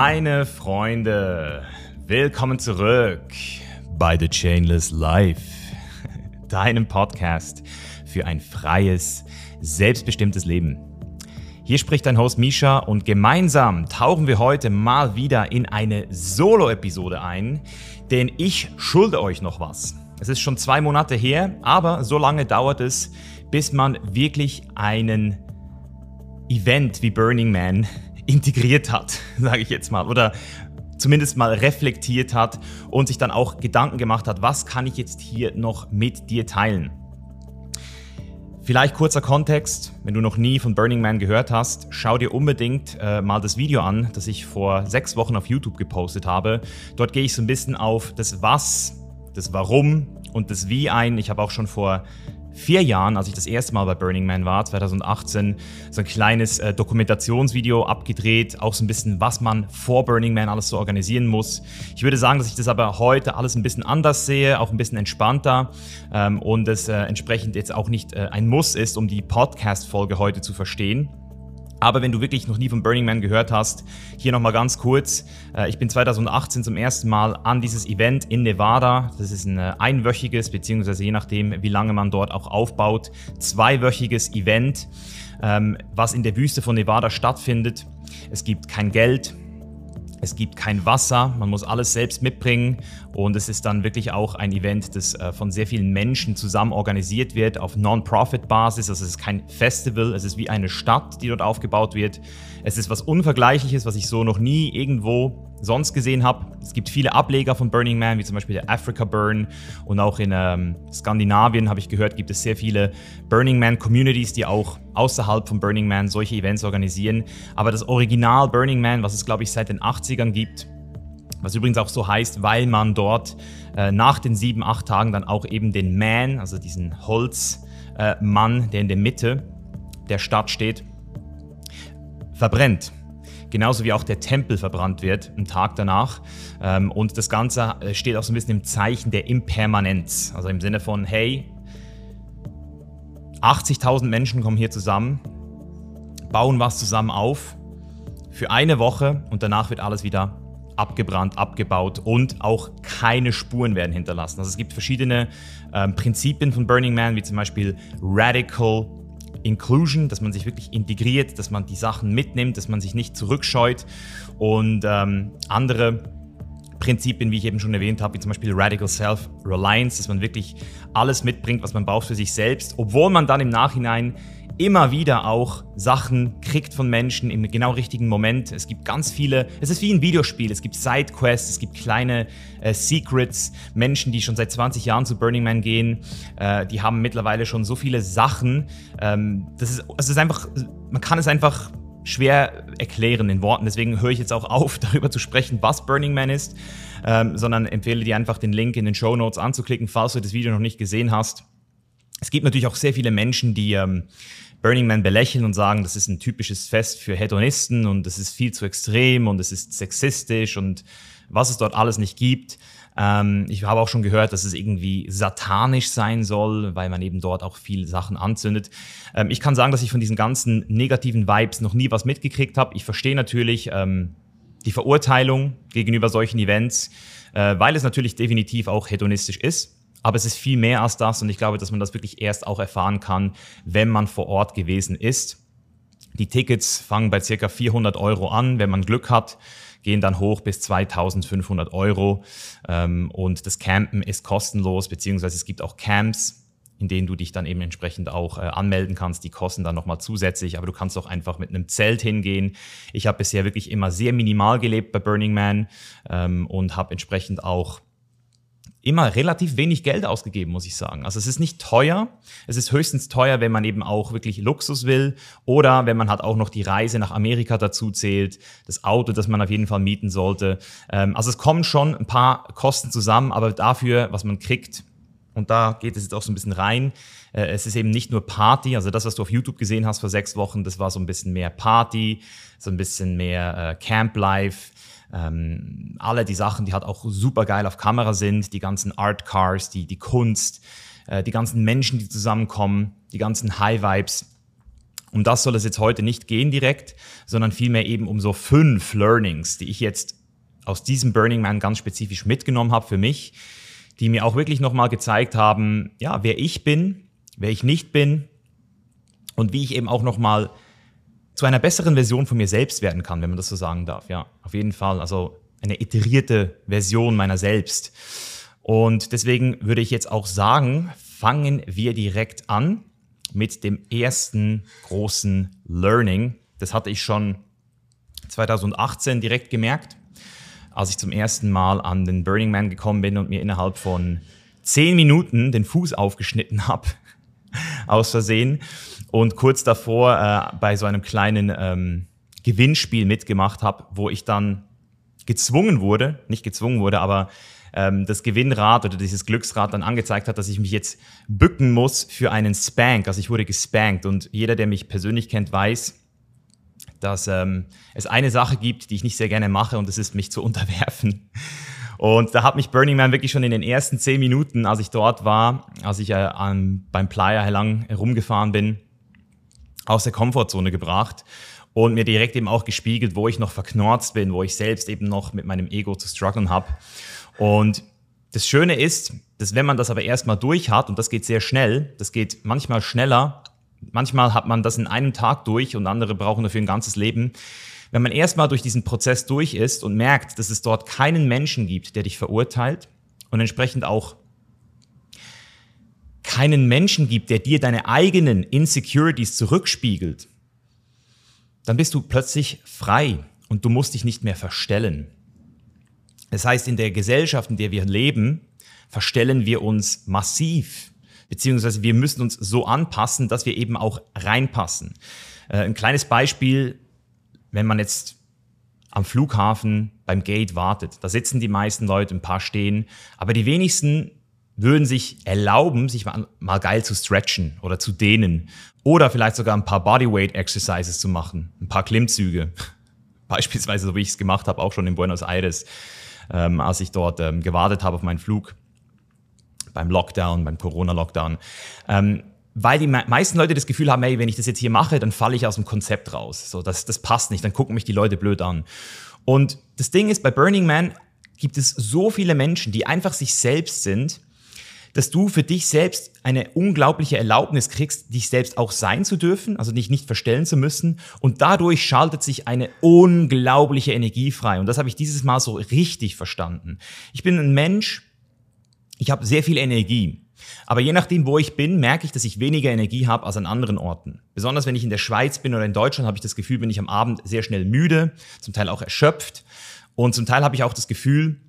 Meine Freunde, willkommen zurück bei The Chainless Life, deinem Podcast für ein freies, selbstbestimmtes Leben. Hier spricht dein Host Misha und gemeinsam tauchen wir heute mal wieder in eine Solo-Episode ein, denn ich schulde euch noch was. Es ist schon zwei Monate her, aber so lange dauert es, bis man wirklich einen Event wie Burning Man integriert hat, sage ich jetzt mal, oder zumindest mal reflektiert hat und sich dann auch Gedanken gemacht hat, was kann ich jetzt hier noch mit dir teilen. Vielleicht kurzer Kontext, wenn du noch nie von Burning Man gehört hast, schau dir unbedingt äh, mal das Video an, das ich vor sechs Wochen auf YouTube gepostet habe. Dort gehe ich so ein bisschen auf das Was, das Warum und das Wie ein. Ich habe auch schon vor vier Jahren, als ich das erste Mal bei Burning Man war, 2018, so ein kleines äh, Dokumentationsvideo abgedreht, auch so ein bisschen, was man vor Burning Man alles so organisieren muss. Ich würde sagen, dass ich das aber heute alles ein bisschen anders sehe, auch ein bisschen entspannter ähm, und es äh, entsprechend jetzt auch nicht äh, ein Muss ist, um die Podcast-Folge heute zu verstehen. Aber wenn du wirklich noch nie von Burning Man gehört hast, hier nochmal ganz kurz. Äh, ich bin 2018 zum ersten Mal an dieses Event in Nevada. Das ist ein äh, einwöchiges, beziehungsweise je nachdem, wie lange man dort auch aufbaut, zweiwöchiges Event, ähm, was in der Wüste von Nevada stattfindet. Es gibt kein Geld, es gibt kein Wasser, man muss alles selbst mitbringen und es ist dann wirklich auch ein Event, das äh, von sehr vielen Menschen zusammen organisiert wird auf Non-Profit-Basis. Also es ist kein Festival, es ist wie eine Stadt, die dort aufgebaut wird. Es ist was Unvergleichliches, was ich so noch nie irgendwo sonst gesehen habe. Es gibt viele Ableger von Burning Man, wie zum Beispiel der Africa Burn und auch in ähm, Skandinavien habe ich gehört, gibt es sehr viele Burning Man Communities, die auch außerhalb von Burning Man solche Events organisieren. Aber das Original Burning Man, was es glaube ich seit den 80ern gibt, was übrigens auch so heißt, weil man dort äh, nach den sieben, acht Tagen dann auch eben den Man, also diesen Holzmann, äh, der in der Mitte der Stadt steht, verbrennt. Genauso wie auch der Tempel verbrannt wird am Tag danach. Ähm, und das Ganze äh, steht auch so ein bisschen im Zeichen der Impermanenz. Also im Sinne von, hey, 80.000 Menschen kommen hier zusammen, bauen was zusammen auf für eine Woche und danach wird alles wieder abgebrannt, abgebaut und auch keine Spuren werden hinterlassen. Also es gibt verschiedene ähm, Prinzipien von Burning Man, wie zum Beispiel Radical Inclusion, dass man sich wirklich integriert, dass man die Sachen mitnimmt, dass man sich nicht zurückscheut. Und ähm, andere Prinzipien, wie ich eben schon erwähnt habe, wie zum Beispiel Radical Self-Reliance, dass man wirklich alles mitbringt, was man braucht für sich selbst, obwohl man dann im Nachhinein immer wieder auch Sachen kriegt von Menschen im genau richtigen Moment. Es gibt ganz viele, es ist wie ein Videospiel, es gibt Sidequests, es gibt kleine äh, Secrets, Menschen, die schon seit 20 Jahren zu Burning Man gehen, äh, die haben mittlerweile schon so viele Sachen. Ähm, das ist, es ist einfach, man kann es einfach schwer erklären in Worten. Deswegen höre ich jetzt auch auf, darüber zu sprechen, was Burning Man ist, ähm, sondern empfehle dir einfach den Link in den Show Notes anzuklicken, falls du das Video noch nicht gesehen hast. Es gibt natürlich auch sehr viele Menschen, die ähm, Burning Man belächeln und sagen, das ist ein typisches Fest für Hedonisten und es ist viel zu extrem und es ist sexistisch und was es dort alles nicht gibt. Ähm, ich habe auch schon gehört, dass es irgendwie satanisch sein soll, weil man eben dort auch viele Sachen anzündet. Ähm, ich kann sagen, dass ich von diesen ganzen negativen Vibes noch nie was mitgekriegt habe. Ich verstehe natürlich ähm, die Verurteilung gegenüber solchen Events, äh, weil es natürlich definitiv auch hedonistisch ist. Aber es ist viel mehr als das und ich glaube, dass man das wirklich erst auch erfahren kann, wenn man vor Ort gewesen ist. Die Tickets fangen bei circa 400 Euro an, wenn man Glück hat, gehen dann hoch bis 2500 Euro. Ähm, und das Campen ist kostenlos, beziehungsweise es gibt auch Camps, in denen du dich dann eben entsprechend auch äh, anmelden kannst. Die kosten dann nochmal zusätzlich, aber du kannst auch einfach mit einem Zelt hingehen. Ich habe bisher wirklich immer sehr minimal gelebt bei Burning Man ähm, und habe entsprechend auch immer relativ wenig Geld ausgegeben, muss ich sagen. Also es ist nicht teuer. Es ist höchstens teuer, wenn man eben auch wirklich Luxus will oder wenn man halt auch noch die Reise nach Amerika dazu zählt, das Auto, das man auf jeden Fall mieten sollte. Ähm, also es kommen schon ein paar Kosten zusammen, aber dafür, was man kriegt, und da geht es jetzt auch so ein bisschen rein. Äh, es ist eben nicht nur Party, also das, was du auf YouTube gesehen hast vor sechs Wochen, das war so ein bisschen mehr Party, so ein bisschen mehr äh, Camp Life. Ähm, alle die Sachen, die halt auch super geil auf Kamera sind, die ganzen Art Cars, die, die Kunst, äh, die ganzen Menschen, die zusammenkommen, die ganzen High Vibes. Um das soll es jetzt heute nicht gehen direkt, sondern vielmehr eben um so fünf Learnings, die ich jetzt aus diesem Burning Man ganz spezifisch mitgenommen habe für mich, die mir auch wirklich nochmal gezeigt haben, ja, wer ich bin, wer ich nicht bin und wie ich eben auch nochmal zu einer besseren Version von mir selbst werden kann, wenn man das so sagen darf. Ja, auf jeden Fall. Also eine iterierte Version meiner selbst. Und deswegen würde ich jetzt auch sagen, fangen wir direkt an mit dem ersten großen Learning. Das hatte ich schon 2018 direkt gemerkt, als ich zum ersten Mal an den Burning Man gekommen bin und mir innerhalb von zehn Minuten den Fuß aufgeschnitten habe, aus Versehen. Und kurz davor äh, bei so einem kleinen ähm, Gewinnspiel mitgemacht habe, wo ich dann gezwungen wurde, nicht gezwungen wurde, aber ähm, das Gewinnrad oder dieses Glücksrad dann angezeigt hat, dass ich mich jetzt bücken muss für einen Spank. Also ich wurde gespankt und jeder, der mich persönlich kennt, weiß, dass ähm, es eine Sache gibt, die ich nicht sehr gerne mache und das ist mich zu unterwerfen. Und da hat mich Burning Man wirklich schon in den ersten zehn Minuten, als ich dort war, als ich äh, an, beim Playa lang herumgefahren bin, aus der Komfortzone gebracht und mir direkt eben auch gespiegelt, wo ich noch verknorzt bin, wo ich selbst eben noch mit meinem Ego zu strugglen habe. Und das Schöne ist, dass wenn man das aber erstmal durch hat, und das geht sehr schnell, das geht manchmal schneller, manchmal hat man das in einem Tag durch und andere brauchen dafür ein ganzes Leben. Wenn man erstmal durch diesen Prozess durch ist und merkt, dass es dort keinen Menschen gibt, der dich verurteilt und entsprechend auch keinen Menschen gibt, der dir deine eigenen Insecurities zurückspiegelt, dann bist du plötzlich frei und du musst dich nicht mehr verstellen. Das heißt, in der Gesellschaft, in der wir leben, verstellen wir uns massiv, beziehungsweise wir müssen uns so anpassen, dass wir eben auch reinpassen. Äh, ein kleines Beispiel, wenn man jetzt am Flughafen beim Gate wartet, da sitzen die meisten Leute, ein paar stehen, aber die wenigsten würden sich erlauben, sich mal, mal geil zu stretchen oder zu dehnen oder vielleicht sogar ein paar Bodyweight Exercises zu machen, ein paar Klimmzüge. Beispielsweise, so wie ich es gemacht habe, auch schon in Buenos Aires ähm, als ich dort ähm, gewartet habe auf meinen Flug beim Lockdown, beim Corona-Lockdown. Ähm, weil die meisten Leute das Gefühl haben, hey, wenn ich das jetzt hier mache, dann falle ich aus dem Konzept raus. So, das, das passt nicht, dann gucken mich die Leute blöd an. Und das Ding ist, bei Burning Man gibt es so viele Menschen, die einfach sich selbst sind dass du für dich selbst eine unglaubliche Erlaubnis kriegst, dich selbst auch sein zu dürfen, also dich nicht verstellen zu müssen. Und dadurch schaltet sich eine unglaubliche Energie frei. Und das habe ich dieses Mal so richtig verstanden. Ich bin ein Mensch, ich habe sehr viel Energie. Aber je nachdem, wo ich bin, merke ich, dass ich weniger Energie habe als an anderen Orten. Besonders wenn ich in der Schweiz bin oder in Deutschland, habe ich das Gefühl, bin ich am Abend sehr schnell müde, zum Teil auch erschöpft. Und zum Teil habe ich auch das Gefühl,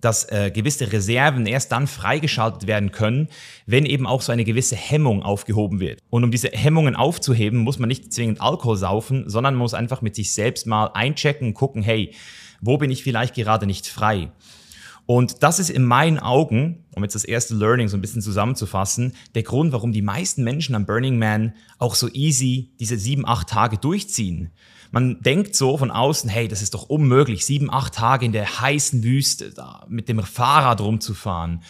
dass äh, gewisse Reserven erst dann freigeschaltet werden können, wenn eben auch so eine gewisse Hemmung aufgehoben wird. Und um diese Hemmungen aufzuheben, muss man nicht zwingend Alkohol saufen, sondern muss einfach mit sich selbst mal einchecken und gucken, hey, wo bin ich vielleicht gerade nicht frei? Und das ist in meinen Augen, um jetzt das erste Learning so ein bisschen zusammenzufassen, der Grund, warum die meisten Menschen am Burning Man auch so easy diese sieben, acht Tage durchziehen. Man denkt so von außen, hey, das ist doch unmöglich, sieben, acht Tage in der heißen Wüste da mit dem Fahrrad rumzufahren,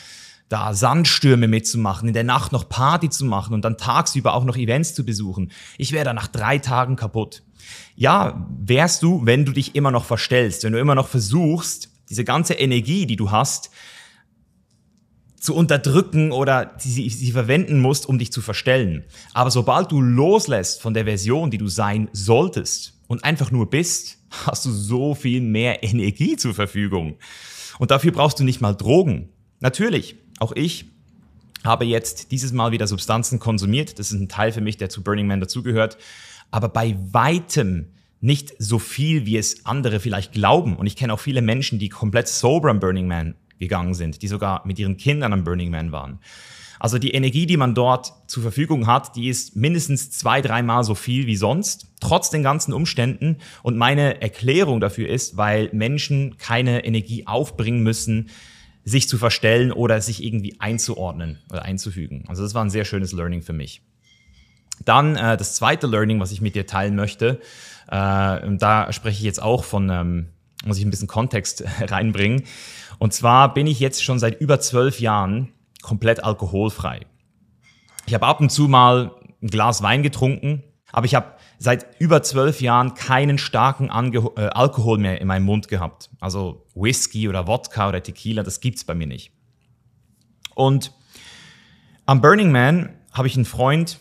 da Sandstürme mitzumachen, in der Nacht noch Party zu machen und dann tagsüber auch noch Events zu besuchen. Ich wäre da nach drei Tagen kaputt. Ja, wärst du, wenn du dich immer noch verstellst, wenn du immer noch versuchst, diese ganze Energie, die du hast, zu unterdrücken oder sie, sie verwenden musst, um dich zu verstellen. Aber sobald du loslässt von der Version, die du sein solltest, und einfach nur bist, hast du so viel mehr Energie zur Verfügung. Und dafür brauchst du nicht mal Drogen. Natürlich, auch ich habe jetzt dieses Mal wieder Substanzen konsumiert. Das ist ein Teil für mich, der zu Burning Man dazugehört. Aber bei weitem nicht so viel, wie es andere vielleicht glauben. Und ich kenne auch viele Menschen, die komplett sober am Burning Man gegangen sind, die sogar mit ihren Kindern am Burning Man waren. Also die Energie, die man dort zur Verfügung hat, die ist mindestens zwei, dreimal so viel wie sonst, trotz den ganzen Umständen. Und meine Erklärung dafür ist, weil Menschen keine Energie aufbringen müssen, sich zu verstellen oder sich irgendwie einzuordnen oder einzufügen. Also das war ein sehr schönes Learning für mich. Dann äh, das zweite Learning, was ich mit dir teilen möchte, äh, und da spreche ich jetzt auch von, ähm, muss ich ein bisschen Kontext reinbringen. Und zwar bin ich jetzt schon seit über zwölf Jahren komplett alkoholfrei. Ich habe ab und zu mal ein Glas Wein getrunken, Aber ich habe seit über zwölf Jahren keinen starken Ange äh, Alkohol mehr in meinem Mund gehabt. Also Whisky oder Wodka oder Tequila, das gibt's bei mir nicht. Und am Burning Man habe ich einen Freund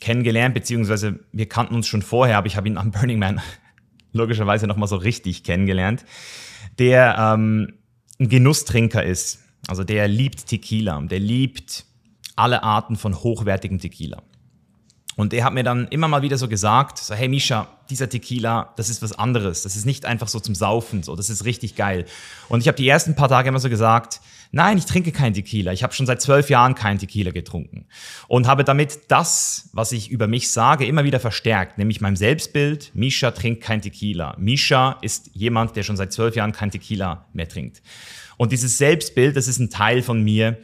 kennengelernt, beziehungsweise wir kannten uns schon vorher, aber ich habe ihn am Burning Man logischerweise nochmal so richtig kennengelernt, der ähm, ein Genusstrinker ist. Also der liebt Tequila, der liebt alle Arten von hochwertigem Tequila. Und er hat mir dann immer mal wieder so gesagt, so, hey Misha, dieser Tequila, das ist was anderes. Das ist nicht einfach so zum Saufen, so, das ist richtig geil. Und ich habe die ersten paar Tage immer so gesagt, nein, ich trinke keinen Tequila. Ich habe schon seit zwölf Jahren keinen Tequila getrunken. Und habe damit das, was ich über mich sage, immer wieder verstärkt. Nämlich mein Selbstbild, Misha trinkt kein Tequila. Misha ist jemand, der schon seit zwölf Jahren kein Tequila mehr trinkt. Und dieses Selbstbild, das ist ein Teil von mir,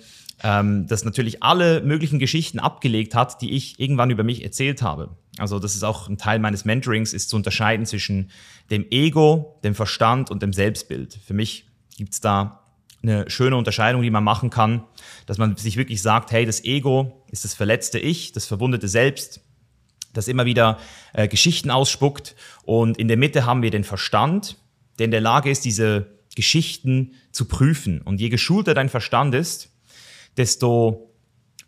ähm, das natürlich alle möglichen Geschichten abgelegt hat, die ich irgendwann über mich erzählt habe. Also das ist auch ein Teil meines Mentorings, ist zu unterscheiden zwischen dem Ego, dem Verstand und dem Selbstbild. Für mich gibt es da eine schöne Unterscheidung, die man machen kann, dass man sich wirklich sagt, hey, das Ego ist das verletzte Ich, das verwundete Selbst, das immer wieder äh, Geschichten ausspuckt. Und in der Mitte haben wir den Verstand, der in der Lage ist, diese Geschichten zu prüfen. Und je geschulter dein Verstand ist, desto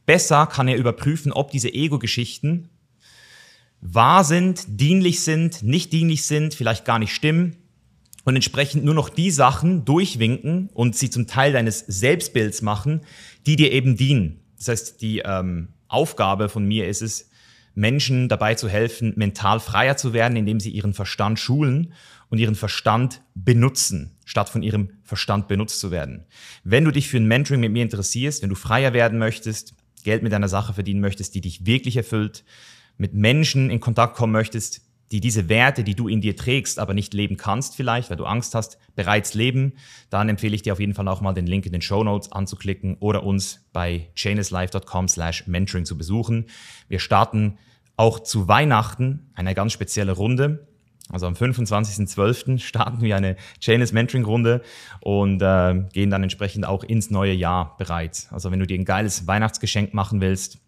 besser kann er überprüfen, ob diese Ego-Geschichten wahr sind, dienlich sind, nicht dienlich sind, vielleicht gar nicht stimmen und entsprechend nur noch die Sachen durchwinken und sie zum Teil deines Selbstbilds machen, die dir eben dienen. Das heißt, die ähm, Aufgabe von mir ist es, Menschen dabei zu helfen, mental freier zu werden, indem sie ihren Verstand schulen und ihren Verstand benutzen, statt von ihrem Verstand benutzt zu werden. Wenn du dich für ein Mentoring mit mir interessierst, wenn du freier werden möchtest, Geld mit deiner Sache verdienen möchtest, die dich wirklich erfüllt, mit Menschen in Kontakt kommen möchtest, die diese Werte, die du in dir trägst, aber nicht leben kannst vielleicht, weil du Angst hast, bereits leben, dann empfehle ich dir auf jeden Fall auch mal den Link in den Show Notes anzuklicken oder uns bei chainislife.com slash mentoring zu besuchen. Wir starten auch zu Weihnachten eine ganz spezielle Runde. Also am 25.12. starten wir eine Chainless Mentoring Runde und äh, gehen dann entsprechend auch ins neue Jahr bereits. Also wenn du dir ein geiles Weihnachtsgeschenk machen willst,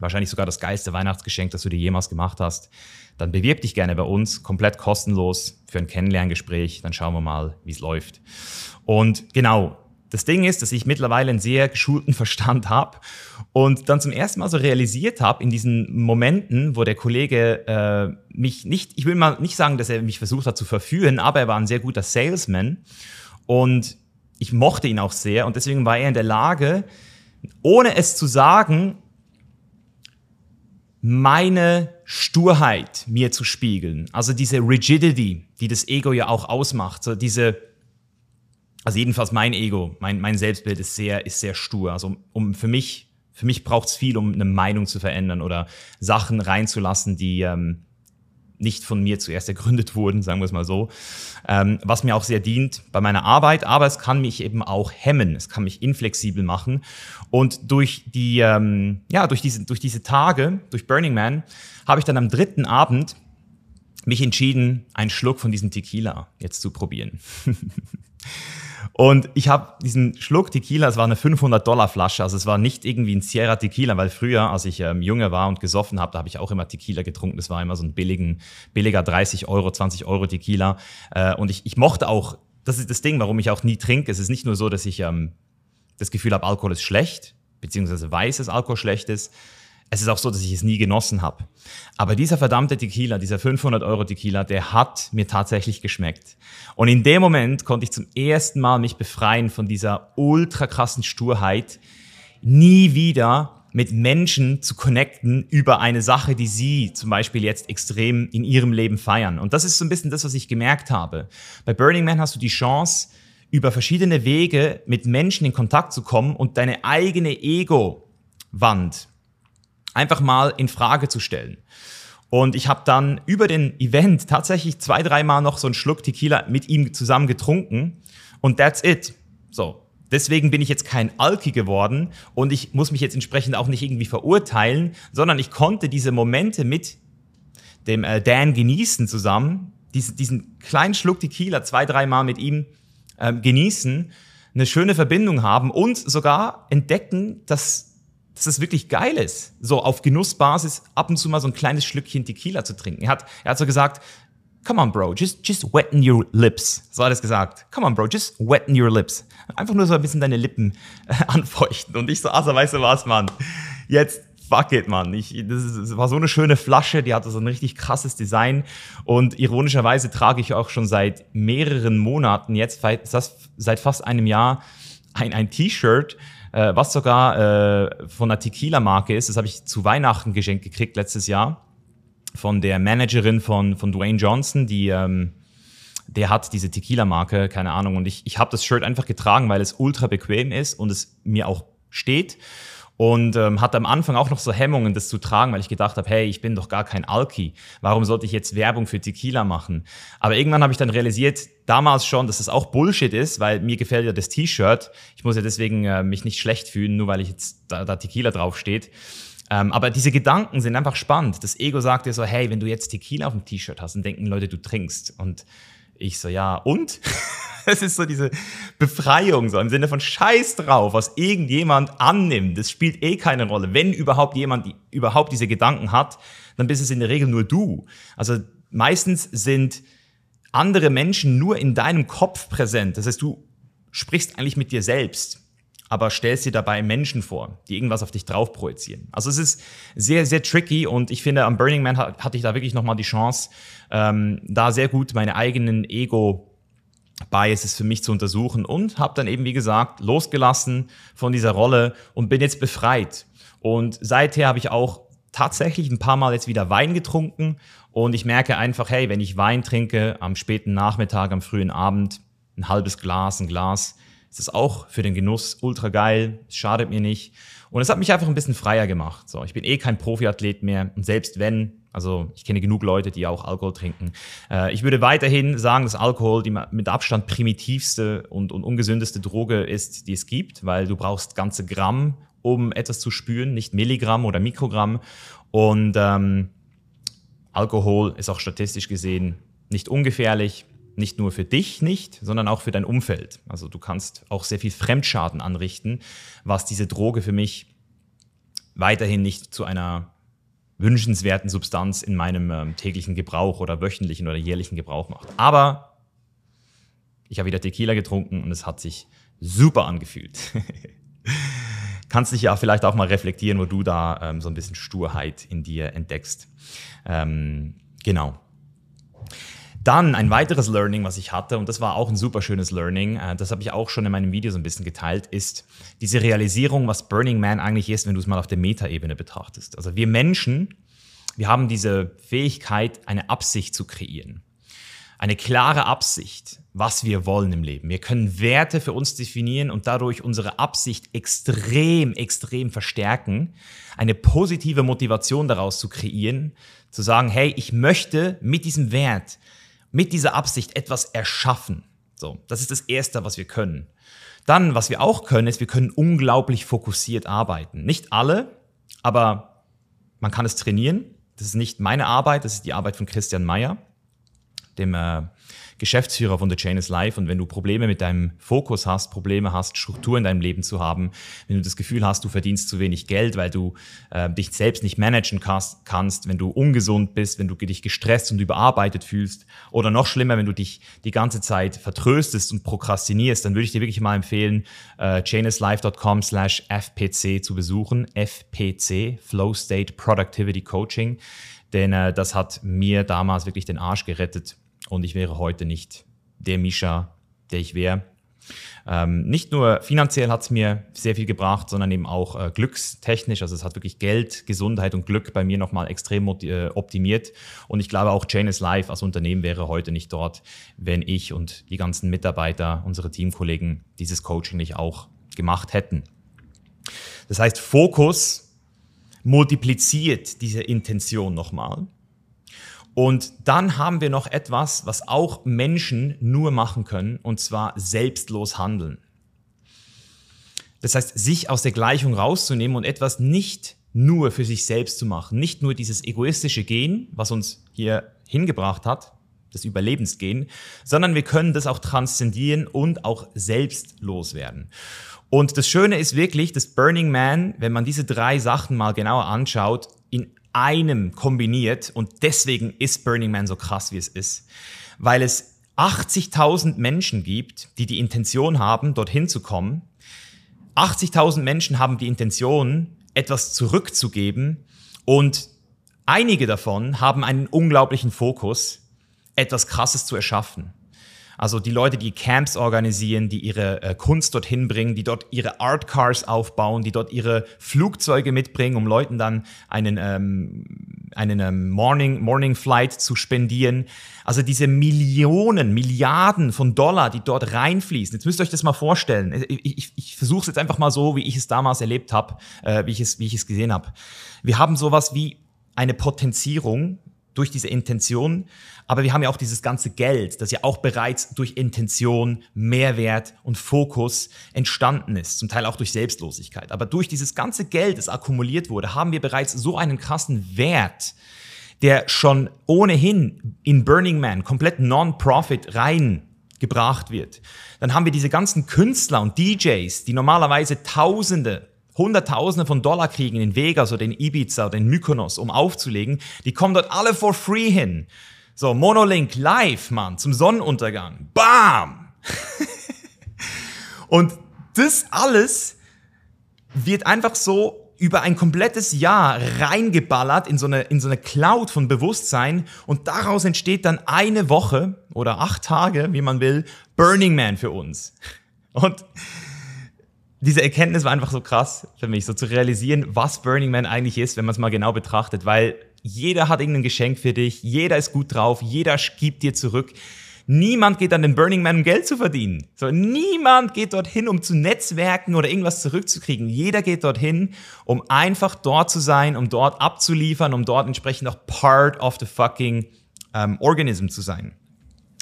wahrscheinlich sogar das geilste Weihnachtsgeschenk, das du dir jemals gemacht hast, dann bewirb dich gerne bei uns, komplett kostenlos für ein Kennenlerngespräch. Dann schauen wir mal, wie es läuft. Und genau, das Ding ist, dass ich mittlerweile einen sehr geschulten Verstand habe und dann zum ersten Mal so realisiert habe in diesen Momenten, wo der Kollege äh, mich nicht, ich will mal nicht sagen, dass er mich versucht hat zu verführen, aber er war ein sehr guter Salesman und ich mochte ihn auch sehr und deswegen war er in der Lage, ohne es zu sagen, meine Sturheit mir zu spiegeln. Also diese Rigidity, die das Ego ja auch ausmacht, so diese also jedenfalls mein Ego, mein, mein Selbstbild ist sehr, ist sehr stur. Also um für mich, für mich braucht es viel, um eine Meinung zu verändern oder Sachen reinzulassen, die ähm, nicht von mir zuerst ergründet wurden, sagen wir es mal so. Ähm, was mir auch sehr dient bei meiner Arbeit, aber es kann mich eben auch hemmen, es kann mich inflexibel machen. Und durch die, ähm, ja, durch diese, durch diese Tage, durch Burning Man, habe ich dann am dritten Abend mich entschieden, einen Schluck von diesem Tequila jetzt zu probieren. Und ich habe diesen Schluck Tequila, es war eine 500-Dollar-Flasche, also es war nicht irgendwie ein Sierra Tequila, weil früher, als ich ähm, jünger war und gesoffen habe, da habe ich auch immer Tequila getrunken. Das war immer so ein billigen, billiger 30 Euro, 20 Euro Tequila. Äh, und ich, ich mochte auch, das ist das Ding, warum ich auch nie trinke. Es ist nicht nur so, dass ich ähm, das Gefühl habe, Alkohol ist schlecht, beziehungsweise weiß, dass Alkohol schlecht ist, es ist auch so, dass ich es nie genossen habe. Aber dieser verdammte Tequila, dieser 500 Euro Tequila, der hat mir tatsächlich geschmeckt. Und in dem Moment konnte ich zum ersten Mal mich befreien von dieser ultra krassen Sturheit, nie wieder mit Menschen zu connecten über eine Sache, die sie zum Beispiel jetzt extrem in ihrem Leben feiern. Und das ist so ein bisschen das, was ich gemerkt habe. Bei Burning Man hast du die Chance, über verschiedene Wege mit Menschen in Kontakt zu kommen und deine eigene Ego-Wand einfach mal in Frage zu stellen. Und ich habe dann über den Event tatsächlich zwei, dreimal noch so einen Schluck Tequila mit ihm zusammen getrunken und that's it. So. Deswegen bin ich jetzt kein Alki geworden und ich muss mich jetzt entsprechend auch nicht irgendwie verurteilen, sondern ich konnte diese Momente mit dem äh, Dan genießen zusammen, diesen, diesen kleinen Schluck Tequila zwei, dreimal mit ihm äh, genießen, eine schöne Verbindung haben und sogar entdecken, dass dass das wirklich geil ist, so auf Genussbasis ab und zu mal so ein kleines Schlückchen Tequila zu trinken. Er hat, er hat so gesagt, come on, bro, just, just wetten your lips. So hat er es gesagt. Come on, bro, just wetten your lips. Einfach nur so ein bisschen deine Lippen äh, anfeuchten. Und ich so, also, weißt du was, Mann? Jetzt fuck it, Mann. Ich, das, ist, das war so eine schöne Flasche, die hatte so ein richtig krasses Design. Und ironischerweise trage ich auch schon seit mehreren Monaten, jetzt seit fast einem Jahr, ein, ein T-Shirt, äh, was sogar äh, von einer Tequila-Marke ist. Das habe ich zu Weihnachten geschenkt gekriegt letztes Jahr von der Managerin von, von Dwayne Johnson, die ähm, der hat diese Tequila-Marke, keine Ahnung. Und ich, ich habe das Shirt einfach getragen, weil es ultra bequem ist und es mir auch steht. Und ähm, hatte am Anfang auch noch so Hemmungen, das zu tragen, weil ich gedacht habe, hey, ich bin doch gar kein Alki. Warum sollte ich jetzt Werbung für Tequila machen? Aber irgendwann habe ich dann realisiert, damals schon, dass das auch Bullshit ist, weil mir gefällt ja das T-Shirt. Ich muss ja deswegen äh, mich nicht schlecht fühlen, nur weil ich jetzt da, da Tequila draufsteht. Ähm, aber diese Gedanken sind einfach spannend. Das Ego sagt dir so, hey, wenn du jetzt Tequila auf dem T-Shirt hast, dann denken Leute, du trinkst. Und ich so, ja, und? Es ist so diese Befreiung, so im Sinne von Scheiß drauf, was irgendjemand annimmt. Das spielt eh keine Rolle. Wenn überhaupt jemand die, überhaupt diese Gedanken hat, dann bist es in der Regel nur du. Also meistens sind andere Menschen nur in deinem Kopf präsent. Das heißt, du sprichst eigentlich mit dir selbst aber stellst dir dabei Menschen vor, die irgendwas auf dich drauf projizieren. Also es ist sehr, sehr tricky und ich finde, am Burning Man hatte ich da wirklich nochmal die Chance, ähm, da sehr gut meine eigenen Ego Biases für mich zu untersuchen und habe dann eben, wie gesagt, losgelassen von dieser Rolle und bin jetzt befreit. Und seither habe ich auch tatsächlich ein paar Mal jetzt wieder Wein getrunken und ich merke einfach, hey, wenn ich Wein trinke am späten Nachmittag, am frühen Abend, ein halbes Glas, ein Glas, ist das auch für den Genuss ultra geil, es schadet mir nicht. Und es hat mich einfach ein bisschen freier gemacht. So, ich bin eh kein Profiathlet mehr und selbst wenn, also ich kenne genug Leute, die auch Alkohol trinken. Äh, ich würde weiterhin sagen, dass Alkohol die mit Abstand primitivste und, und ungesündeste Droge ist, die es gibt, weil du brauchst ganze Gramm, um etwas zu spüren, nicht Milligramm oder Mikrogramm. Und ähm, Alkohol ist auch statistisch gesehen nicht ungefährlich, nicht nur für dich nicht, sondern auch für dein Umfeld. Also du kannst auch sehr viel Fremdschaden anrichten, was diese Droge für mich weiterhin nicht zu einer wünschenswerten Substanz in meinem ähm, täglichen Gebrauch oder wöchentlichen oder jährlichen Gebrauch macht. Aber ich habe wieder Tequila getrunken und es hat sich super angefühlt. Kannst dich ja vielleicht auch mal reflektieren, wo du da ähm, so ein bisschen Sturheit in dir entdeckst. Ähm, genau. Dann ein weiteres Learning, was ich hatte, und das war auch ein super schönes Learning, äh, das habe ich auch schon in meinem Video so ein bisschen geteilt, ist diese Realisierung, was Burning Man eigentlich ist, wenn du es mal auf der Metaebene betrachtest. Also wir Menschen, wir haben diese Fähigkeit, eine Absicht zu kreieren. Eine klare Absicht, was wir wollen im Leben. Wir können Werte für uns definieren und dadurch unsere Absicht extrem, extrem verstärken. Eine positive Motivation daraus zu kreieren, zu sagen, hey, ich möchte mit diesem Wert mit dieser Absicht etwas erschaffen. So, das ist das Erste, was wir können. Dann, was wir auch können, ist, wir können unglaublich fokussiert arbeiten. Nicht alle, aber man kann es trainieren. Das ist nicht meine Arbeit, das ist die Arbeit von Christian Meyer, dem äh, Geschäftsführer von The Chain is Life und wenn du Probleme mit deinem Fokus hast, Probleme hast, Struktur in deinem Leben zu haben, wenn du das Gefühl hast, du verdienst zu wenig Geld, weil du äh, dich selbst nicht managen kannst, wenn du ungesund bist, wenn du dich gestresst und überarbeitet fühlst oder noch schlimmer, wenn du dich die ganze Zeit vertröstest und prokrastinierst, dann würde ich dir wirklich mal empfehlen, äh, chainislife.com slash FPC zu besuchen. FPC, Flow State Productivity Coaching. Denn äh, das hat mir damals wirklich den Arsch gerettet und ich wäre heute nicht der Misha, der ich wäre. Ähm, nicht nur finanziell hat es mir sehr viel gebracht, sondern eben auch äh, glückstechnisch. Also es hat wirklich Geld, Gesundheit und Glück bei mir nochmal extrem äh, optimiert. Und ich glaube auch Chain is Life als Unternehmen wäre heute nicht dort, wenn ich und die ganzen Mitarbeiter, unsere Teamkollegen dieses Coaching nicht auch gemacht hätten. Das heißt, Fokus multipliziert diese Intention nochmal. Und dann haben wir noch etwas, was auch Menschen nur machen können, und zwar selbstlos handeln. Das heißt, sich aus der Gleichung rauszunehmen und etwas nicht nur für sich selbst zu machen, nicht nur dieses egoistische Gehen, was uns hier hingebracht hat, das Überlebensgehen, sondern wir können das auch transzendieren und auch selbstlos werden. Und das Schöne ist wirklich, dass Burning Man, wenn man diese drei Sachen mal genauer anschaut, in einem kombiniert und deswegen ist Burning Man so krass, wie es ist, weil es 80.000 Menschen gibt, die die Intention haben, dorthin zu kommen. 80.000 Menschen haben die Intention, etwas zurückzugeben und einige davon haben einen unglaublichen Fokus, etwas Krasses zu erschaffen. Also die Leute, die Camps organisieren, die ihre äh, Kunst dorthin bringen, die dort ihre Art Cars aufbauen, die dort ihre Flugzeuge mitbringen, um Leuten dann einen, ähm, einen ähm, Morning, Morning Flight zu spendieren. Also diese Millionen, Milliarden von Dollar, die dort reinfließen. Jetzt müsst ihr euch das mal vorstellen. Ich, ich, ich versuche es jetzt einfach mal so, wie ich es damals erlebt habe, äh, wie, ich es, wie ich es gesehen habe. Wir haben sowas wie eine Potenzierung durch diese Intention. Aber wir haben ja auch dieses ganze Geld, das ja auch bereits durch Intention, Mehrwert und Fokus entstanden ist, zum Teil auch durch Selbstlosigkeit. Aber durch dieses ganze Geld, das akkumuliert wurde, haben wir bereits so einen krassen Wert, der schon ohnehin in Burning Man komplett Non-Profit reingebracht wird. Dann haben wir diese ganzen Künstler und DJs, die normalerweise Tausende Hunderttausende von Dollar kriegen in Vegas oder in Ibiza oder in Mykonos, um aufzulegen, die kommen dort alle for free hin. So, Monolink live, Mann, zum Sonnenuntergang. Bam! Und das alles wird einfach so über ein komplettes Jahr reingeballert in so eine, in so eine Cloud von Bewusstsein und daraus entsteht dann eine Woche oder acht Tage, wie man will, Burning Man für uns. Und diese Erkenntnis war einfach so krass für mich, so zu realisieren, was Burning Man eigentlich ist, wenn man es mal genau betrachtet, weil jeder hat irgendein Geschenk für dich, jeder ist gut drauf, jeder gibt dir zurück. Niemand geht an den Burning Man, um Geld zu verdienen. So, niemand geht dorthin, um zu netzwerken oder irgendwas zurückzukriegen. Jeder geht dorthin, um einfach dort zu sein, um dort abzuliefern, um dort entsprechend auch part of the fucking um, organism zu sein.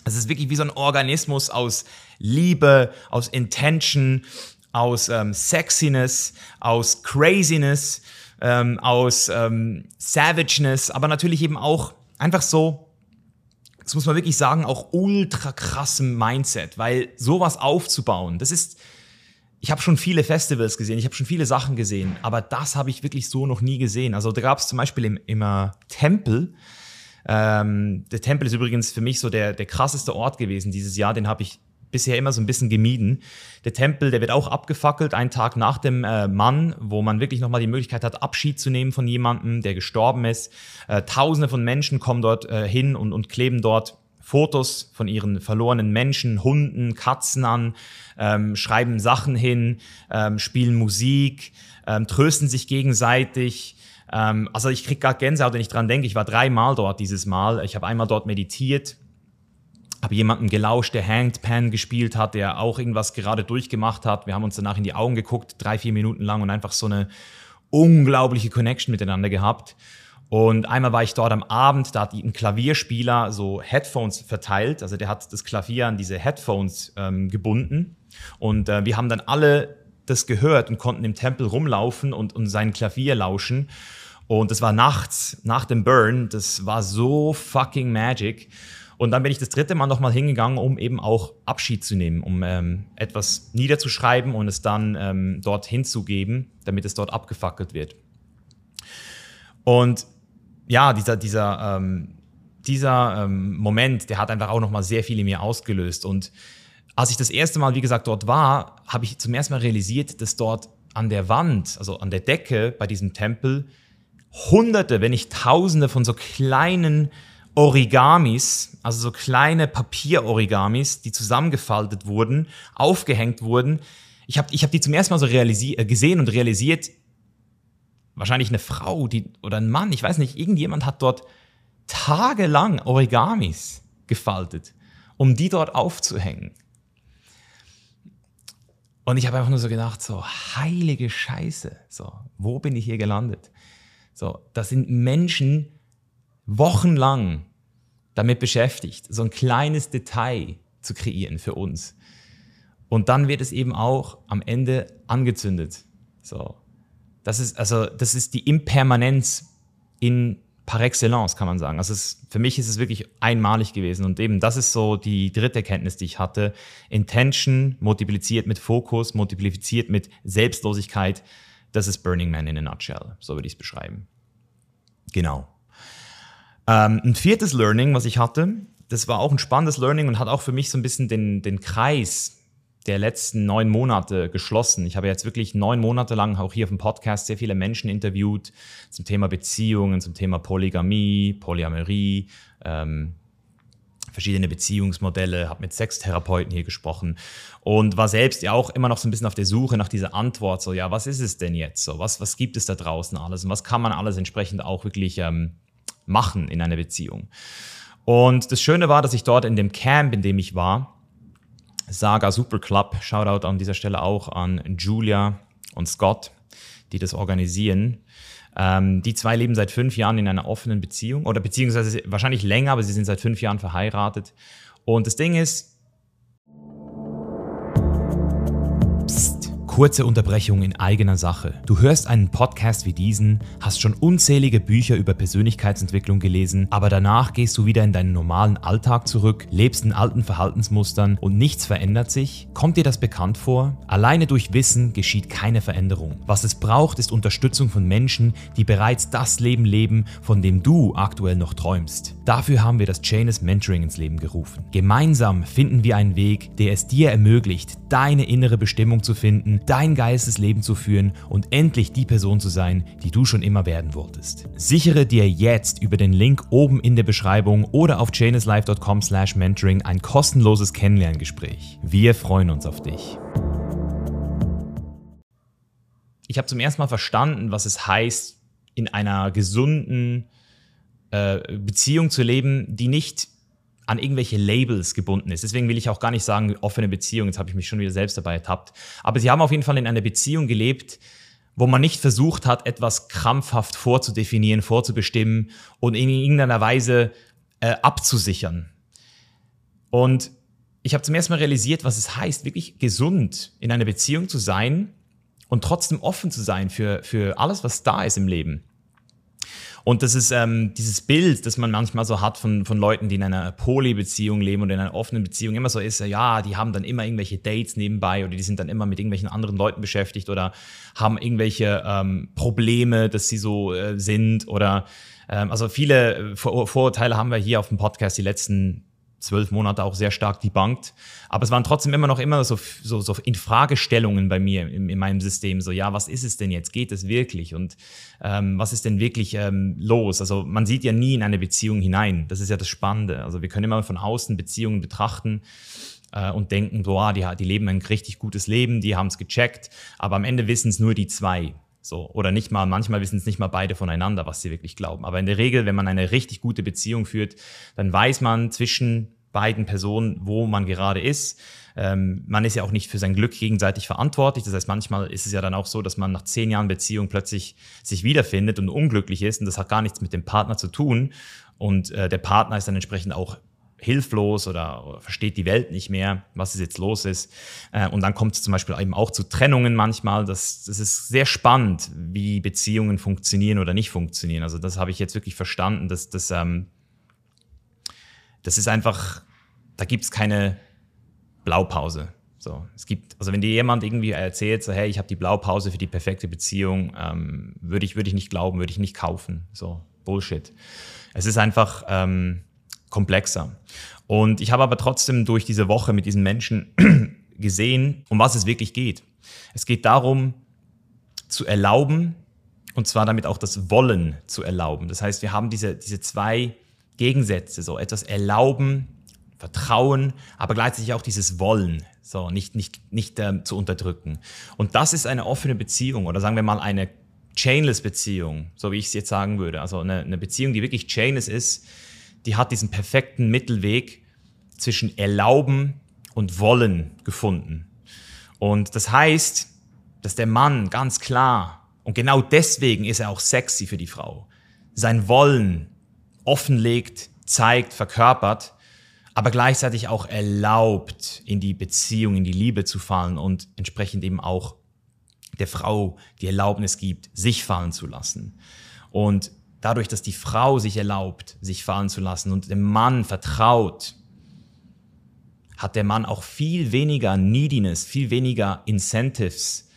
Es ist wirklich wie so ein Organismus aus Liebe, aus Intention, aus ähm, Sexiness, aus Craziness, ähm, aus ähm, Savageness, aber natürlich eben auch einfach so, das muss man wirklich sagen, auch ultra krassem Mindset, weil sowas aufzubauen, das ist, ich habe schon viele Festivals gesehen, ich habe schon viele Sachen gesehen, aber das habe ich wirklich so noch nie gesehen. Also da gab es zum Beispiel im, im äh, Tempel, ähm, der Tempel ist übrigens für mich so der, der krasseste Ort gewesen dieses Jahr, den habe ich bisher immer so ein bisschen gemieden. Der Tempel, der wird auch abgefackelt, einen Tag nach dem äh, Mann, wo man wirklich nochmal die Möglichkeit hat, Abschied zu nehmen von jemandem, der gestorben ist. Äh, Tausende von Menschen kommen dort äh, hin und, und kleben dort Fotos von ihren verlorenen Menschen, Hunden, Katzen an, ähm, schreiben Sachen hin, ähm, spielen Musik, ähm, trösten sich gegenseitig. Ähm, also ich krieg gar Gänsehaut, wenn ich dran denke. Ich war dreimal dort dieses Mal. Ich habe einmal dort meditiert, habe jemanden gelauscht, der Hanged Pan gespielt hat, der auch irgendwas gerade durchgemacht hat. Wir haben uns danach in die Augen geguckt, drei, vier Minuten lang und einfach so eine unglaubliche Connection miteinander gehabt. Und einmal war ich dort am Abend, da hat ein Klavierspieler so Headphones verteilt. Also der hat das Klavier an diese Headphones ähm, gebunden. Und äh, wir haben dann alle das gehört und konnten im Tempel rumlaufen und, und sein Klavier lauschen. Und das war nachts, nach dem Burn. Das war so fucking magic. Und dann bin ich das dritte Mal nochmal hingegangen, um eben auch Abschied zu nehmen, um ähm, etwas niederzuschreiben und es dann ähm, dort hinzugeben, damit es dort abgefackelt wird. Und ja, dieser, dieser, ähm, dieser ähm, Moment, der hat einfach auch nochmal sehr viel in mir ausgelöst. Und als ich das erste Mal, wie gesagt, dort war, habe ich zum ersten Mal realisiert, dass dort an der Wand, also an der Decke bei diesem Tempel, hunderte, wenn nicht tausende von so kleinen Origamis, also so kleine Papier-Origamis, die zusammengefaltet wurden, aufgehängt wurden. Ich habe ich hab die zum ersten Mal so äh, gesehen und realisiert, wahrscheinlich eine Frau die, oder ein Mann, ich weiß nicht, irgendjemand hat dort tagelang Origamis gefaltet, um die dort aufzuhängen. Und ich habe einfach nur so gedacht, so heilige Scheiße, so wo bin ich hier gelandet? So, das sind Menschen wochenlang damit beschäftigt, so ein kleines Detail zu kreieren für uns. Und dann wird es eben auch am Ende angezündet. So. Das ist, also, das ist die Impermanenz in par excellence, kann man sagen. Also es, für mich ist es wirklich einmalig gewesen. Und eben, das ist so die dritte Erkenntnis, die ich hatte. Intention multipliziert mit Fokus, multipliziert mit Selbstlosigkeit. Das ist Burning Man in a nutshell. So würde ich es beschreiben. Genau. Ähm, ein viertes Learning, was ich hatte, das war auch ein spannendes Learning und hat auch für mich so ein bisschen den, den Kreis der letzten neun Monate geschlossen. Ich habe jetzt wirklich neun Monate lang auch hier auf dem Podcast sehr viele Menschen interviewt zum Thema Beziehungen, zum Thema Polygamie, Polyamorie, ähm, verschiedene Beziehungsmodelle, habe mit Sextherapeuten hier gesprochen und war selbst ja auch immer noch so ein bisschen auf der Suche nach dieser Antwort, so ja, was ist es denn jetzt so, was, was gibt es da draußen alles und was kann man alles entsprechend auch wirklich ähm, machen in einer Beziehung. Und das Schöne war, dass ich dort in dem Camp, in dem ich war, Saga Super Club. Shoutout an dieser Stelle auch an Julia und Scott, die das organisieren. Ähm, die zwei leben seit fünf Jahren in einer offenen Beziehung oder beziehungsweise wahrscheinlich länger, aber sie sind seit fünf Jahren verheiratet. Und das Ding ist, Kurze Unterbrechung in eigener Sache. Du hörst einen Podcast wie diesen, hast schon unzählige Bücher über Persönlichkeitsentwicklung gelesen, aber danach gehst du wieder in deinen normalen Alltag zurück, lebst in alten Verhaltensmustern und nichts verändert sich? Kommt dir das bekannt vor? Alleine durch Wissen geschieht keine Veränderung. Was es braucht, ist Unterstützung von Menschen, die bereits das Leben leben, von dem du aktuell noch träumst. Dafür haben wir das Chainless Mentoring ins Leben gerufen. Gemeinsam finden wir einen Weg, der es dir ermöglicht, deine innere Bestimmung zu finden, dein geiles Leben zu führen und endlich die Person zu sein, die du schon immer werden wolltest. Sichere dir jetzt über den Link oben in der Beschreibung oder auf chainislife.com slash mentoring ein kostenloses Kennenlerngespräch. Wir freuen uns auf dich. Ich habe zum ersten Mal verstanden, was es heißt, in einer gesunden äh, Beziehung zu leben, die nicht an irgendwelche Labels gebunden ist. Deswegen will ich auch gar nicht sagen, offene Beziehung, jetzt habe ich mich schon wieder selbst dabei ertappt. Aber sie haben auf jeden Fall in einer Beziehung gelebt, wo man nicht versucht hat, etwas krampfhaft vorzudefinieren, vorzubestimmen und in irgendeiner Weise äh, abzusichern. Und ich habe zum ersten Mal realisiert, was es heißt, wirklich gesund in einer Beziehung zu sein und trotzdem offen zu sein für, für alles, was da ist im Leben. Und das ist ähm, dieses Bild, das man manchmal so hat von, von Leuten, die in einer Poly-Beziehung leben und in einer offenen Beziehung immer so ist, ja, die haben dann immer irgendwelche Dates nebenbei oder die sind dann immer mit irgendwelchen anderen Leuten beschäftigt oder haben irgendwelche ähm, Probleme, dass sie so äh, sind oder ähm, also viele Vor Vorurteile haben wir hier auf dem Podcast die letzten zwölf Monate auch sehr stark debunked. Aber es waren trotzdem immer noch immer so, so, so Infragestellungen bei mir in, in, meinem System. So, ja, was ist es denn jetzt? Geht es wirklich? Und ähm, was ist denn wirklich ähm, los? Also man sieht ja nie in eine Beziehung hinein. Das ist ja das Spannende. Also wir können immer von außen Beziehungen betrachten äh, und denken, boah, die, die leben ein richtig gutes Leben, die haben es gecheckt. Aber am Ende wissen es nur die zwei. So, oder nicht mal, manchmal wissen es nicht mal beide voneinander, was sie wirklich glauben. Aber in der Regel, wenn man eine richtig gute Beziehung führt, dann weiß man zwischen beiden Personen, wo man gerade ist. Ähm, man ist ja auch nicht für sein Glück gegenseitig verantwortlich. Das heißt, manchmal ist es ja dann auch so, dass man nach zehn Jahren Beziehung plötzlich sich wiederfindet und unglücklich ist. Und das hat gar nichts mit dem Partner zu tun. Und äh, der Partner ist dann entsprechend auch hilflos oder, versteht die Welt nicht mehr, was es jetzt los ist. Äh, und dann kommt es zum Beispiel eben auch zu Trennungen manchmal. Das, das ist sehr spannend, wie Beziehungen funktionieren oder nicht funktionieren. Also das habe ich jetzt wirklich verstanden, dass das, ähm, das ist einfach, da gibt es keine Blaupause. So, es gibt, also wenn dir jemand irgendwie erzählt, so, hey, ich habe die Blaupause für die perfekte Beziehung, ähm, würde ich, würde ich nicht glauben, würde ich nicht kaufen. So, Bullshit. Es ist einfach, ähm, komplexer. Und ich habe aber trotzdem durch diese Woche mit diesen Menschen gesehen, um was es wirklich geht. Es geht darum, zu erlauben, und zwar damit auch das Wollen zu erlauben. Das heißt, wir haben diese, diese zwei Gegensätze, so etwas erlauben, Vertrauen, aber gleichzeitig auch dieses Wollen, so nicht, nicht, nicht ähm, zu unterdrücken. Und das ist eine offene Beziehung oder sagen wir mal eine chainless Beziehung, so wie ich es jetzt sagen würde. Also eine, eine Beziehung, die wirklich chainless ist, die hat diesen perfekten Mittelweg zwischen Erlauben und Wollen gefunden. Und das heißt, dass der Mann ganz klar, und genau deswegen ist er auch sexy für die Frau, sein Wollen offenlegt, zeigt, verkörpert, aber gleichzeitig auch erlaubt, in die Beziehung, in die Liebe zu fallen und entsprechend eben auch der Frau die Erlaubnis gibt, sich fallen zu lassen. Und dadurch, dass die Frau sich erlaubt, sich fallen zu lassen und dem Mann vertraut, hat der Mann auch viel weniger Neediness, viel weniger Incentives,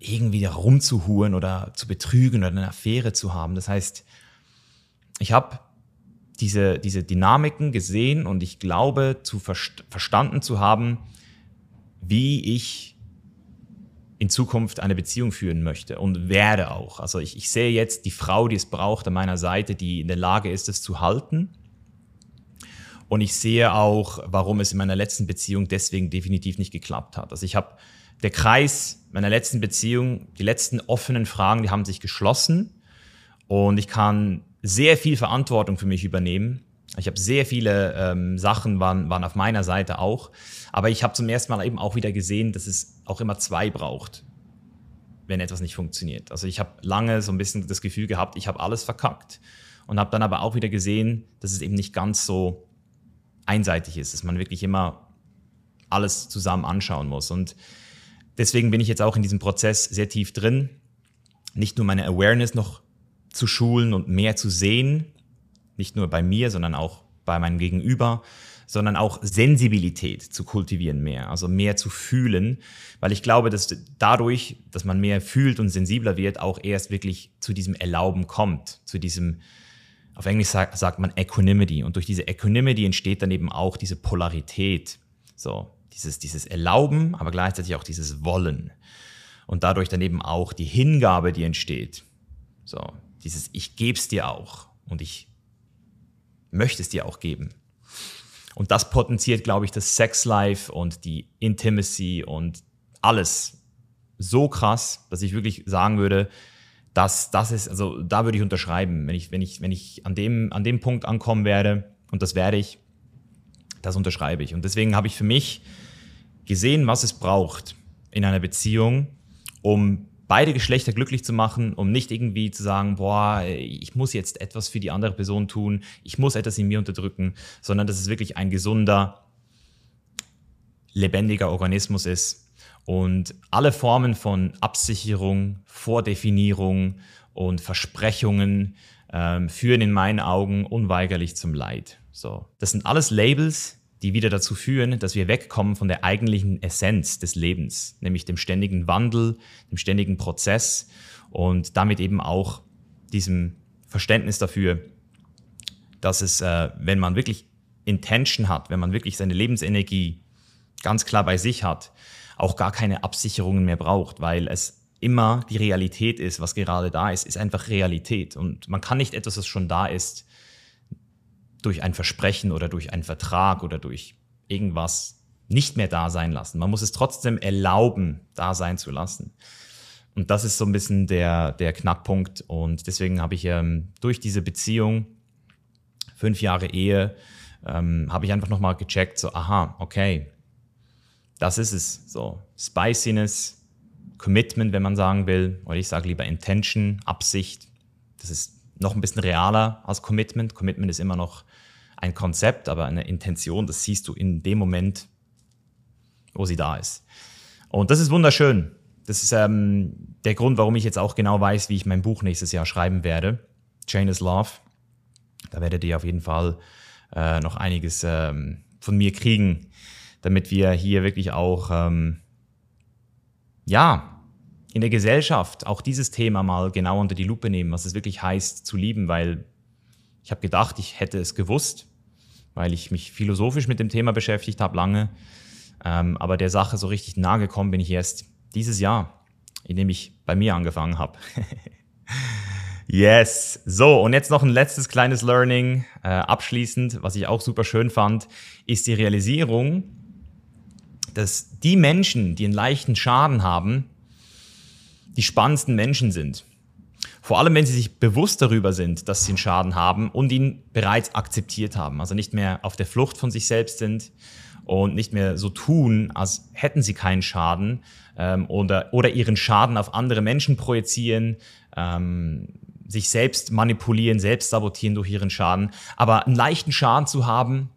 irgendwie rumzuhuren oder zu betrügen oder eine Affäre zu haben. Das heißt, ich habe diese, diese Dynamiken gesehen und ich glaube, zu verst verstanden zu haben, wie ich in Zukunft eine Beziehung führen möchte und werde auch. Also ich, ich sehe jetzt die Frau, die es braucht an meiner Seite, die in der Lage ist, es zu halten. Und ich sehe auch, warum es in meiner letzten Beziehung deswegen definitiv nicht geklappt hat. Also ich habe der Kreis meiner letzten Beziehung, die letzten offenen Fragen, die haben sich geschlossen und ich kann sehr viel Verantwortung für mich übernehmen. Ich habe sehr viele ähm, Sachen waren, waren auf meiner Seite auch, aber ich habe zum ersten Mal eben auch wieder gesehen, dass es auch immer zwei braucht, wenn etwas nicht funktioniert. Also ich habe lange so ein bisschen das Gefühl gehabt, ich habe alles verkackt und habe dann aber auch wieder gesehen, dass es eben nicht ganz so einseitig ist, dass man wirklich immer alles zusammen anschauen muss. Und deswegen bin ich jetzt auch in diesem Prozess sehr tief drin, nicht nur meine Awareness noch zu schulen und mehr zu sehen, nicht nur bei mir, sondern auch bei meinem Gegenüber, sondern auch Sensibilität zu kultivieren mehr, also mehr zu fühlen, weil ich glaube, dass dadurch, dass man mehr fühlt und sensibler wird, auch erst wirklich zu diesem Erlauben kommt, zu diesem auf Englisch sagt, sagt man Equanimity und durch diese Equanimity entsteht dann eben auch diese Polarität. So, dieses, dieses Erlauben, aber gleichzeitig auch dieses Wollen. Und dadurch dann eben auch die Hingabe, die entsteht. So, dieses Ich geb's dir auch und ich möchte es dir auch geben. Und das potenziert, glaube ich, das Sexlife und die Intimacy und alles. So krass, dass ich wirklich sagen würde, das, das ist, also da würde ich unterschreiben, wenn ich, wenn ich, wenn ich an dem, an dem Punkt ankommen werde, und das werde ich, das unterschreibe ich. Und deswegen habe ich für mich gesehen, was es braucht in einer Beziehung, um beide Geschlechter glücklich zu machen, um nicht irgendwie zu sagen, boah, ich muss jetzt etwas für die andere Person tun, ich muss etwas in mir unterdrücken, sondern dass es wirklich ein gesunder, lebendiger Organismus ist, und alle Formen von Absicherung, Vordefinierung und Versprechungen ähm, führen in meinen Augen unweigerlich zum Leid. So, das sind alles Labels, die wieder dazu führen, dass wir wegkommen von der eigentlichen Essenz des Lebens, nämlich dem ständigen Wandel, dem ständigen Prozess und damit eben auch diesem Verständnis dafür, dass es, äh, wenn man wirklich Intention hat, wenn man wirklich seine Lebensenergie ganz klar bei sich hat, auch gar keine Absicherungen mehr braucht, weil es immer die Realität ist, was gerade da ist, ist einfach Realität. Und man kann nicht etwas, was schon da ist, durch ein Versprechen oder durch einen Vertrag oder durch irgendwas nicht mehr da sein lassen. Man muss es trotzdem erlauben, da sein zu lassen. Und das ist so ein bisschen der, der Knackpunkt. Und deswegen habe ich ähm, durch diese Beziehung, fünf Jahre Ehe, ähm, habe ich einfach nochmal gecheckt, so, aha, okay, das ist es. So Spiciness, Commitment, wenn man sagen will, oder ich sage lieber Intention, Absicht. Das ist noch ein bisschen realer als Commitment. Commitment ist immer noch ein Konzept, aber eine Intention, das siehst du in dem Moment, wo sie da ist. Und das ist wunderschön. Das ist ähm, der Grund, warum ich jetzt auch genau weiß, wie ich mein Buch nächstes Jahr schreiben werde. Chain is Love. Da werdet ihr auf jeden Fall äh, noch einiges ähm, von mir kriegen damit wir hier wirklich auch, ähm, ja, in der Gesellschaft auch dieses Thema mal genau unter die Lupe nehmen, was es wirklich heißt zu lieben, weil ich habe gedacht, ich hätte es gewusst, weil ich mich philosophisch mit dem Thema beschäftigt habe lange, ähm, aber der Sache so richtig nahe gekommen bin ich erst dieses Jahr, indem ich bei mir angefangen habe. Yes. So, und jetzt noch ein letztes kleines Learning. Äh, abschließend, was ich auch super schön fand, ist die Realisierung, dass die Menschen, die einen leichten Schaden haben, die spannendsten Menschen sind. Vor allem, wenn sie sich bewusst darüber sind, dass sie einen Schaden haben und ihn bereits akzeptiert haben. Also nicht mehr auf der Flucht von sich selbst sind und nicht mehr so tun, als hätten sie keinen Schaden ähm, oder, oder ihren Schaden auf andere Menschen projizieren, ähm, sich selbst manipulieren, selbst sabotieren durch ihren Schaden. Aber einen leichten Schaden zu haben,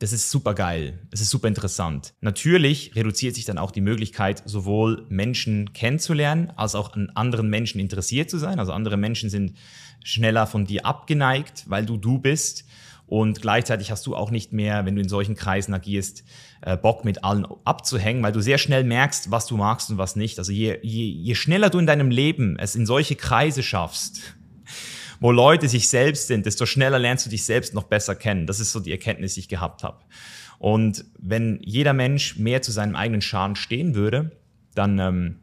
das ist super geil. Es ist super interessant. Natürlich reduziert sich dann auch die Möglichkeit, sowohl Menschen kennenzulernen, als auch an anderen Menschen interessiert zu sein. Also andere Menschen sind schneller von dir abgeneigt, weil du du bist. Und gleichzeitig hast du auch nicht mehr, wenn du in solchen Kreisen agierst, äh, Bock mit allen abzuhängen, weil du sehr schnell merkst, was du magst und was nicht. Also je, je, je schneller du in deinem Leben es in solche Kreise schaffst, wo Leute sich selbst sind, desto schneller lernst du dich selbst noch besser kennen. Das ist so die Erkenntnis, die ich gehabt habe. Und wenn jeder Mensch mehr zu seinem eigenen Schaden stehen würde, dann ähm,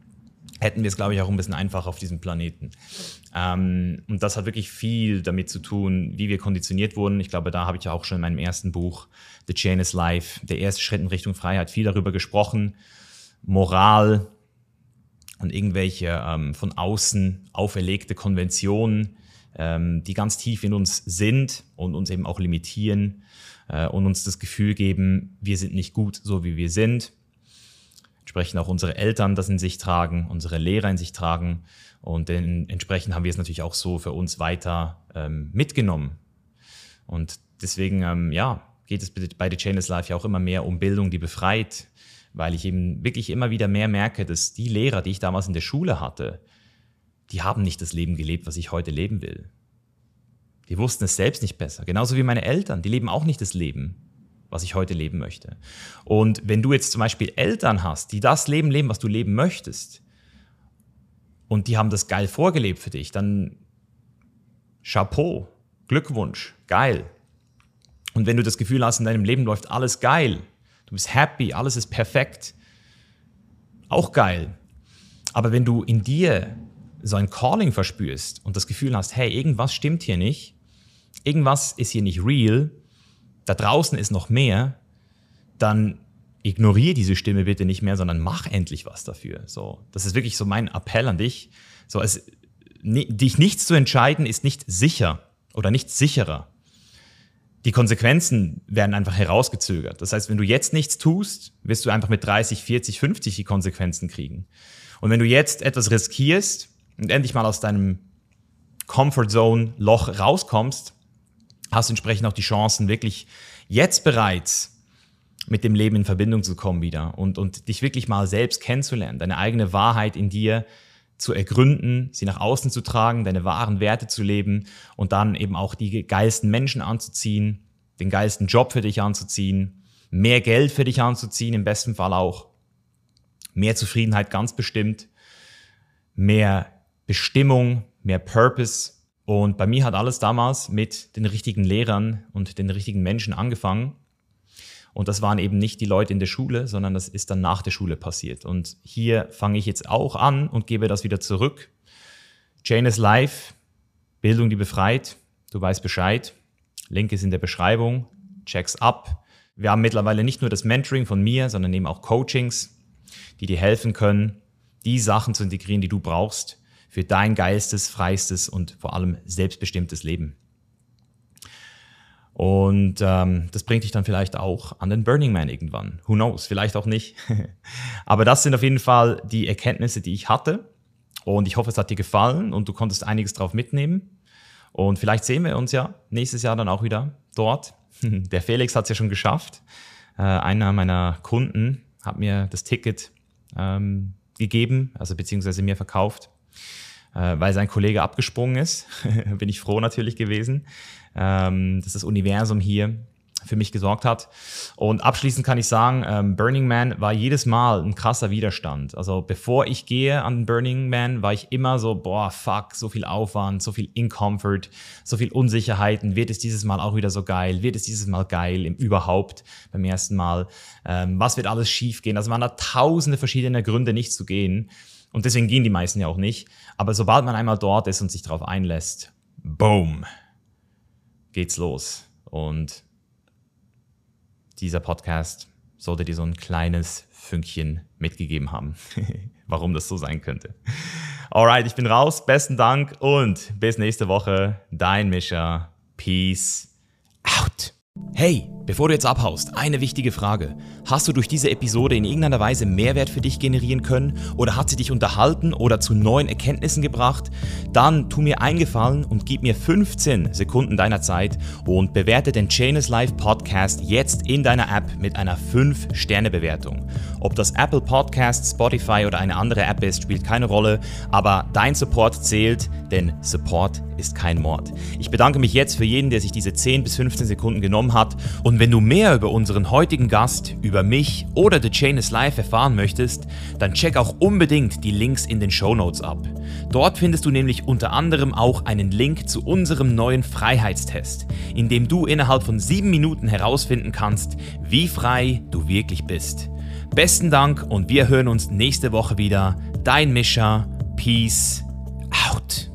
hätten wir es, glaube ich, auch ein bisschen einfacher auf diesem Planeten. Ähm, und das hat wirklich viel damit zu tun, wie wir konditioniert wurden. Ich glaube, da habe ich ja auch schon in meinem ersten Buch, The Chain is Life, der erste Schritt in Richtung Freiheit, viel darüber gesprochen. Moral und irgendwelche ähm, von außen auferlegte Konventionen, ähm, die ganz tief in uns sind und uns eben auch limitieren äh, und uns das Gefühl geben, wir sind nicht gut, so wie wir sind. Entsprechend auch unsere Eltern das in sich tragen, unsere Lehrer in sich tragen. Und entsprechend haben wir es natürlich auch so für uns weiter ähm, mitgenommen. Und deswegen, ähm, ja, geht es bei The Chainless Life ja auch immer mehr um Bildung, die befreit, weil ich eben wirklich immer wieder mehr merke, dass die Lehrer, die ich damals in der Schule hatte, die haben nicht das Leben gelebt, was ich heute leben will. Die wussten es selbst nicht besser. Genauso wie meine Eltern, die leben auch nicht das Leben, was ich heute leben möchte. Und wenn du jetzt zum Beispiel Eltern hast, die das Leben leben, was du leben möchtest, und die haben das geil vorgelebt für dich, dann Chapeau, Glückwunsch, geil. Und wenn du das Gefühl hast, in deinem Leben läuft alles geil, du bist happy, alles ist perfekt, auch geil. Aber wenn du in dir so ein Calling verspürst und das Gefühl hast, hey, irgendwas stimmt hier nicht, irgendwas ist hier nicht real, da draußen ist noch mehr, dann ignoriere diese Stimme bitte nicht mehr, sondern mach endlich was dafür. So, das ist wirklich so mein Appell an dich. So, es, dich nichts zu entscheiden ist nicht sicher oder nicht sicherer. Die Konsequenzen werden einfach herausgezögert. Das heißt, wenn du jetzt nichts tust, wirst du einfach mit 30, 40, 50 die Konsequenzen kriegen. Und wenn du jetzt etwas riskierst und endlich mal aus deinem Comfort Zone Loch rauskommst, hast entsprechend auch die Chancen, wirklich jetzt bereits mit dem Leben in Verbindung zu kommen wieder und, und dich wirklich mal selbst kennenzulernen, deine eigene Wahrheit in dir zu ergründen, sie nach außen zu tragen, deine wahren Werte zu leben und dann eben auch die geilsten Menschen anzuziehen, den geilsten Job für dich anzuziehen, mehr Geld für dich anzuziehen, im besten Fall auch, mehr Zufriedenheit ganz bestimmt, mehr Bestimmung, mehr Purpose. Und bei mir hat alles damals mit den richtigen Lehrern und den richtigen Menschen angefangen. Und das waren eben nicht die Leute in der Schule, sondern das ist dann nach der Schule passiert. Und hier fange ich jetzt auch an und gebe das wieder zurück. Chain is Life, Bildung, die befreit. Du weißt Bescheid. Link ist in der Beschreibung. Check's ab. Wir haben mittlerweile nicht nur das Mentoring von mir, sondern eben auch Coachings, die dir helfen können, die Sachen zu integrieren, die du brauchst für dein geistes, freistes und vor allem selbstbestimmtes Leben. Und ähm, das bringt dich dann vielleicht auch an den Burning Man irgendwann. Who knows? Vielleicht auch nicht. Aber das sind auf jeden Fall die Erkenntnisse, die ich hatte. Und ich hoffe, es hat dir gefallen und du konntest einiges drauf mitnehmen. Und vielleicht sehen wir uns ja nächstes Jahr dann auch wieder dort. Der Felix hat es ja schon geschafft. Äh, einer meiner Kunden hat mir das Ticket ähm, gegeben, also beziehungsweise mir verkauft, weil sein Kollege abgesprungen ist. Bin ich froh natürlich gewesen, ähm, dass das Universum hier für mich gesorgt hat. Und abschließend kann ich sagen, ähm, Burning Man war jedes Mal ein krasser Widerstand. Also bevor ich gehe an Burning Man, war ich immer so, boah, fuck, so viel Aufwand, so viel Incomfort, so viel Unsicherheiten. Wird es dieses Mal auch wieder so geil? Wird es dieses Mal geil im, überhaupt beim ersten Mal? Ähm, was wird alles schief gehen? Also man hat tausende verschiedene Gründe, nicht zu gehen. Und deswegen gehen die meisten ja auch nicht. Aber sobald man einmal dort ist und sich darauf einlässt, boom, geht's los. Und dieser Podcast sollte dir so ein kleines Fünkchen mitgegeben haben, warum das so sein könnte. Alright, ich bin raus. Besten Dank und bis nächste Woche. Dein Mischer. Peace out. Hey, bevor du jetzt abhaust, eine wichtige Frage. Hast du durch diese Episode in irgendeiner Weise Mehrwert für dich generieren können oder hat sie dich unterhalten oder zu neuen Erkenntnissen gebracht? Dann tu mir einen Gefallen und gib mir 15 Sekunden deiner Zeit und bewerte den Chainless Life Podcast jetzt in deiner App mit einer 5-Sterne-Bewertung. Ob das Apple Podcast, Spotify oder eine andere App ist, spielt keine Rolle, aber dein Support zählt, denn Support ist kein Mord. Ich bedanke mich jetzt für jeden, der sich diese 10 bis 15 Sekunden genommen hat und wenn du mehr über unseren heutigen Gast, über mich oder The Chain is Life erfahren möchtest, dann check auch unbedingt die Links in den Show Notes ab. Dort findest du nämlich unter anderem auch einen Link zu unserem neuen Freiheitstest, in dem du innerhalb von 7 Minuten herausfinden kannst, wie frei du wirklich bist. Besten Dank und wir hören uns nächste Woche wieder. Dein Mischa. Peace out.